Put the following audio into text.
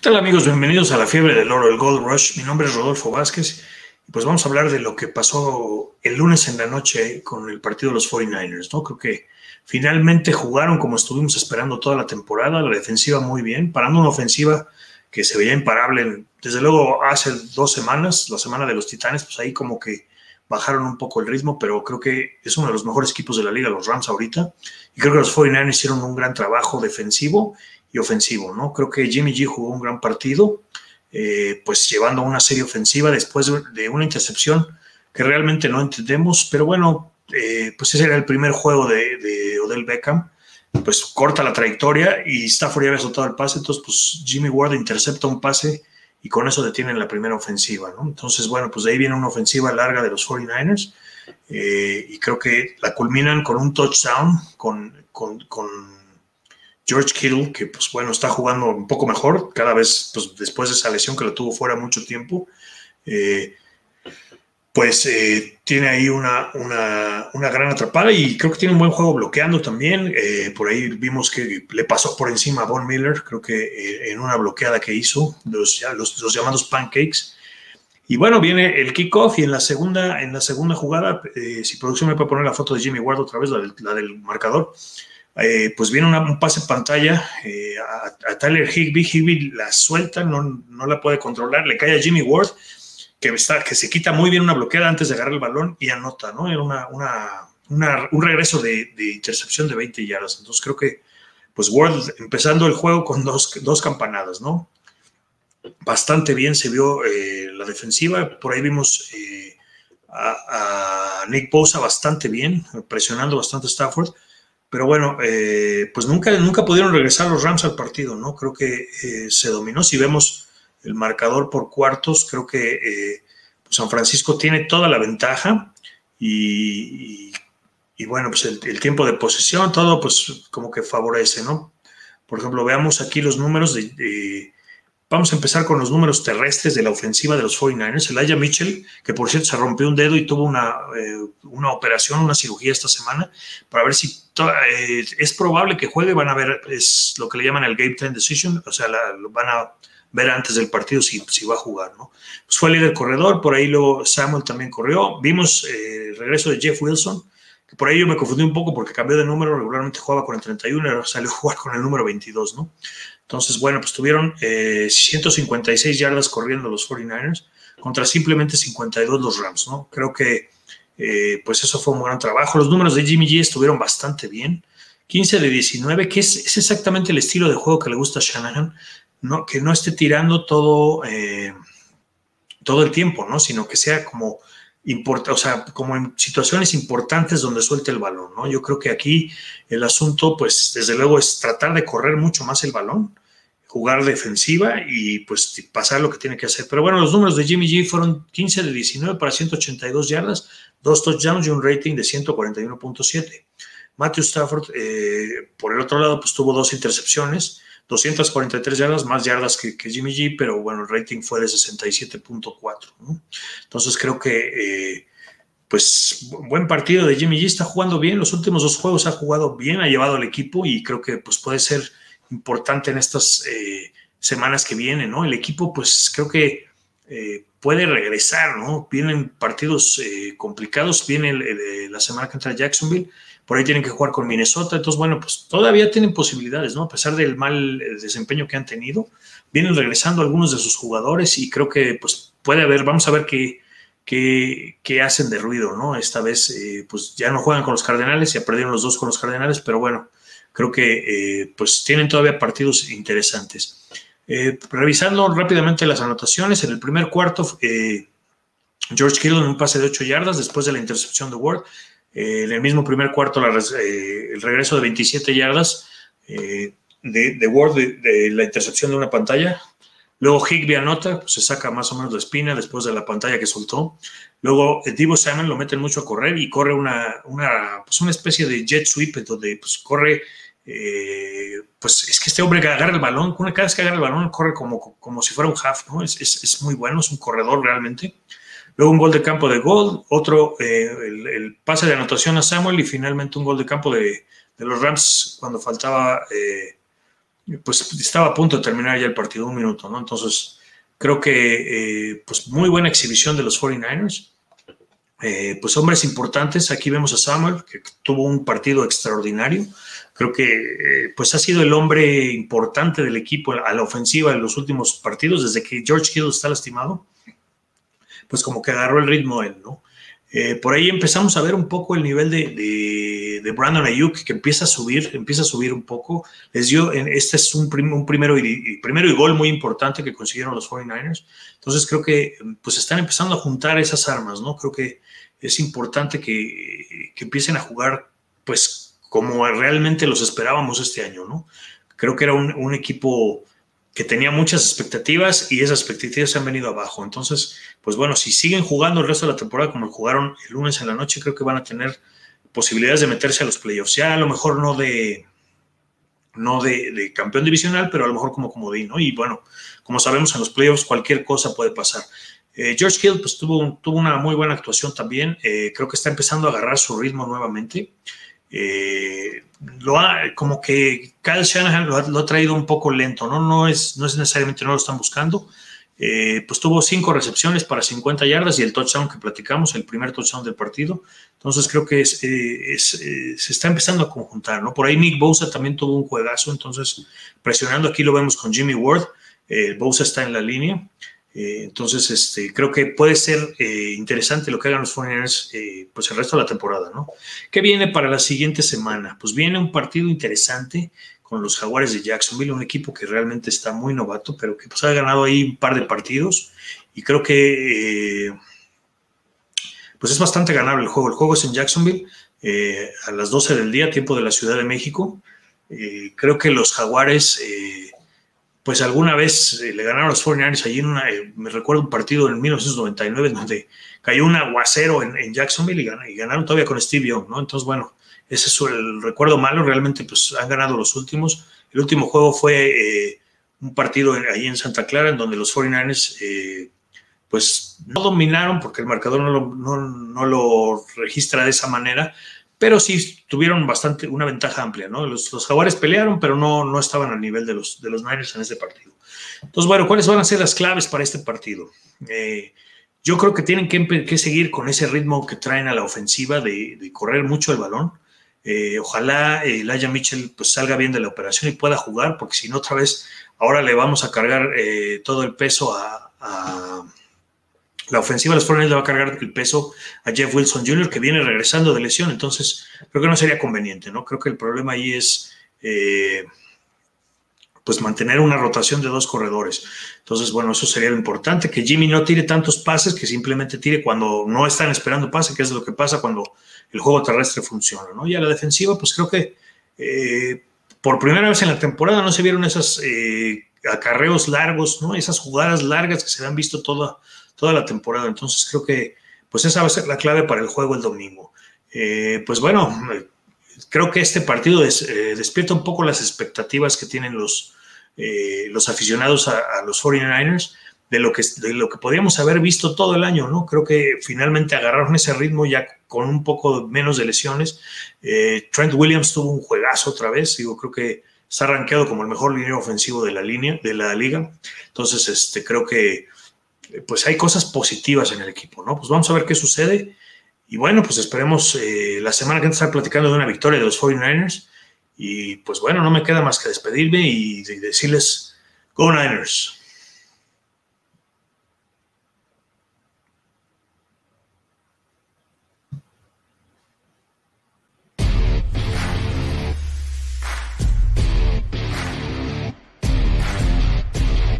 ¿Qué tal amigos? Bienvenidos a la fiebre del oro, el Gold Rush. Mi nombre es Rodolfo Vázquez pues vamos a hablar de lo que pasó el lunes en la noche con el partido de los 49ers, ¿no? Creo que finalmente jugaron como estuvimos esperando toda la temporada, la defensiva muy bien, parando una ofensiva que se veía imparable. Desde luego hace dos semanas, la semana de los Titanes, pues ahí como que bajaron un poco el ritmo, pero creo que es uno de los mejores equipos de la liga, los Rams ahorita. Y creo que los 49ers hicieron un gran trabajo defensivo y ofensivo, ¿no? Creo que Jimmy G jugó un gran partido, eh, pues llevando una serie ofensiva después de una intercepción que realmente no entendemos, pero bueno, eh, pues ese era el primer juego de, Odell Beckham, pues corta la trayectoria y Stafford ya había soltado el pase, entonces pues Jimmy Ward intercepta un pase y con eso detienen la primera ofensiva, ¿no? Entonces, bueno, pues de ahí viene una ofensiva larga de los 49ers eh, y creo que la culminan con un touchdown con, con George Kittle, que pues bueno, está jugando un poco mejor, cada vez pues, después de esa lesión que lo tuvo fuera mucho tiempo, eh, pues eh, tiene ahí una, una, gran atrapada y creo que tiene un buen juego bloqueando también. Eh, por ahí vimos que le pasó por encima a Von Miller, creo que en una bloqueada que hizo, los llamados pancakes. Y bueno, viene el kickoff y en la segunda, en la segunda jugada, si producción me puede poner la foto de Jimmy Ward otra vez, la del marcador, eh, pues viene un pase pantalla eh, a, Tyler Higby, Higby la suelta, no, no, la puede controlar, le cae a Jimmy Ward, que, está, que se quita muy bien una bloqueada antes de agarrar el balón y anota, ¿no? Era una, una, un regreso de, intercepción de 20 yardas. Entonces creo que, pues Ward empezando el juego con dos, dos campanadas, ¿no? Bastante bien se vio eh, la defensiva, por ahí vimos a, a, Nick Bosa bastante bien, presionando bastante a Stafford pero bueno, eh, pues nunca, nunca pudieron regresar los Rams al partido, ¿no? Creo que eh, se dominó. Si vemos el marcador por cuartos, creo que eh, pues San Francisco tiene toda la ventaja y, bueno, pues el, tiempo de posesión, todo pues como que favorece, ¿no? Por ejemplo, veamos aquí los números de Vamos a empezar con los números terrestres de la ofensiva de los 49ers. Elijah Mitchell, que por cierto se rompió un dedo y tuvo una, eh, una operación, una cirugía esta semana, para ver si eh, es probable que juegue. Van a ver, es lo que le llaman el Game Time Decision, o sea, lo van a ver antes del partido si, si va a jugar, ¿no? Pues fue el líder corredor, por ahí luego Samuel también corrió. Vimos eh, el regreso de Jeff Wilson, que por ahí yo me confundí un poco porque cambió de número, regularmente jugaba con el 31, ahora salió a jugar con el número 22, ¿no? Entonces, bueno, pues tuvieron 156 eh, yardas corriendo los 49ers contra simplemente 52 los Rams, ¿no? Creo que eh, pues eso fue un gran trabajo. Los números de Jimmy G estuvieron bastante bien. 15 de 19, que es, exactamente el estilo de juego que le gusta a Shanahan, ¿no? que no esté tirando todo, eh, todo el tiempo, ¿no? sino que sea como o sea, como en situaciones importantes donde suelte el balón, ¿no? Yo creo que aquí el asunto, pues, desde luego es tratar de correr mucho más el balón, jugar defensiva y pues pasar lo que tiene que hacer. Pero bueno, los números de Jimmy G fueron 15 de 19 para 182 yardas, dos touchdowns y un rating de 141.7. Matthew Stafford, eh, por el otro lado, pues tuvo dos intercepciones, 243 yardas, más yardas que, Jimmy G, pero bueno, el rating fue de 67.4. Entonces creo que, eh, pues, buen partido de Jimmy G, está jugando bien, los últimos dos juegos ha jugado bien, ha llevado al equipo y creo que pues puede ser importante en estas eh, semanas que vienen, ¿no? El equipo, pues creo que eh, puede regresar, ¿no? Vienen partidos complicados, viene la semana que entra Jacksonville por ahí tienen que jugar con Minnesota, entonces bueno, pues todavía tienen posibilidades, ¿no? A pesar del mal eh, desempeño que han tenido, vienen regresando algunos de sus jugadores y creo que pues puede haber, vamos a ver qué, qué, hacen de ruido, ¿no? Esta vez eh, pues ya no juegan con los Cardenales, ya perdieron los dos con los Cardenales, pero bueno, creo que eh, pues tienen todavía partidos interesantes. revisando rápidamente las anotaciones, en el primer cuarto, George Kittle en un pase de 8 yardas después de la intercepción de Ward, eh, en el mismo primer cuarto, eh, el regreso de 27 yardas eh, de, Ward, de, la intercepción de una pantalla. Luego Higby anota, pues, se saca más o menos la espina después de la pantalla que soltó. Luego Divo Samuel lo meten mucho a correr y corre una, una, pues, una especie de jet sweep donde pues, corre pues es que este hombre que agarra el balón, cada vez que agarra el balón corre como, como si fuera un half, ¿no? Es, es, es, muy bueno, es un corredor realmente. Luego un gol de campo de gol, otro, eh, el, pase de anotación a Samuel y finalmente un gol de campo de, los Rams cuando faltaba, eh, pues estaba a punto de terminar ya el partido, un minuto, ¿no? Entonces, creo que, eh, pues muy buena exhibición de los 49ers. Eh, pues hombres importantes, aquí vemos a Samuel, que tuvo un partido extraordinario. Creo que pues ha sido el hombre importante del equipo a la ofensiva en los últimos partidos, desde que George Hill está lastimado, pues como que agarró el ritmo él, ¿no? Eh, por ahí empezamos a ver un poco el nivel de, de, Brandon Ayuk, que empieza a subir, empieza a subir un poco. Les dio, este es un, un primero, y, primero y gol muy importante que consiguieron los 49ers. Entonces creo que pues están empezando a juntar esas armas, ¿no? Creo que es importante que, que empiecen a jugar pues como realmente los esperábamos este año, ¿no? Creo que era un equipo que tenía muchas expectativas y esas expectativas se han venido abajo. Entonces, pues bueno, si siguen jugando el resto de la temporada como jugaron el lunes en la noche, creo que van a tener posibilidades de meterse a los playoffs. Ya a lo mejor no de no de, campeón divisional, pero a lo mejor como comodín, ¿no? Y bueno, como sabemos en los playoffs cualquier cosa puede pasar. Eh, George Hill pues tuvo, tuvo una muy buena actuación también, eh, creo que está empezando a agarrar su ritmo nuevamente. Eh, lo ha, como que Kyle Shanahan lo ha, traído un poco lento, ¿no? No es, no es necesariamente no lo están buscando. Eh, pues tuvo cinco recepciones para 50 yardas y el touchdown que platicamos, el primer touchdown del partido. Entonces creo que es, eh, se está empezando a conjuntar, ¿no? Por ahí Nick Bosa también tuvo un juegazo, entonces presionando aquí lo vemos con Jimmy Ward. Bosa está en la línea. Eh, entonces, este, creo que puede ser eh, interesante lo que hagan los 49ers eh, pues el resto de la temporada, ¿no? ¿Qué viene para la siguiente semana? Pues viene un partido interesante con los Jaguares de Jacksonville, un equipo que realmente está muy novato, pero que pues ha ganado ahí un par de partidos y creo que pues es bastante ganable el juego. El juego es en Jacksonville a las 12 del día, tiempo de la Ciudad de México. creo que los Jaguares pues alguna vez eh, le ganaron los 49ers allí en una, eh, me recuerdo un partido en 1999 donde cayó un aguacero en, Jacksonville y, ganaron, todavía con Steve Young, ¿no? Entonces, bueno, ese es el recuerdo malo, realmente pues han ganado los últimos. El último juego fue eh, un partido ahí en Santa Clara en donde los 49ers pues no dominaron porque el marcador no no, no lo registra de esa manera, pero sí tuvieron bastante, una ventaja amplia, ¿no? Los, jaguares pelearon, pero no, no estaban al nivel de los, de los Niners en este partido. Entonces, bueno, ¿cuáles van a ser las claves para este partido? Eh, yo creo que tienen que, seguir con ese ritmo que traen a la ofensiva de, correr mucho el balón. Eh, ojalá eh, Laia Mitchell pues, salga bien de la operación y pueda jugar, porque si no, otra vez, ahora le vamos a cargar eh, todo el peso a la ofensiva de los 49 le va a cargar el peso a Jeff Wilson Jr., que viene regresando de lesión, entonces creo que no sería conveniente, ¿no? Creo que el problema ahí es eh, pues mantener una rotación de dos corredores. Entonces, bueno, eso sería lo importante, que Jimmy no tire tantos pases, que simplemente tire cuando no están esperando pase, que es lo que pasa cuando el juego terrestre funciona, ¿no? Y a la defensiva, pues creo que eh, por primera vez en la temporada no se vieron esos eh, acarreos largos, ¿no? Esas jugadas largas que se han visto toda toda la temporada. Entonces creo que pues esa va a ser la clave para el juego el domingo. Eh, pues bueno, creo que este partido eh, despierta un poco las expectativas que tienen los, eh, los aficionados a, los 49ers de lo, que, de lo que podríamos haber visto todo el año, ¿no? Creo que finalmente agarraron ese ritmo ya con un poco menos de lesiones. Trent Williams tuvo un juegazo otra vez, digo, creo que está arranqueado como el mejor línea ofensivo de la línea, de la liga. Entonces, este, creo que pues hay cosas positivas en el equipo, ¿no? Pues vamos a ver qué sucede. Y bueno, pues esperemos eh, la semana que viene estar platicando de una victoria de los 49ers. Y pues bueno, no me queda más que despedirme y decirles, Go Niners.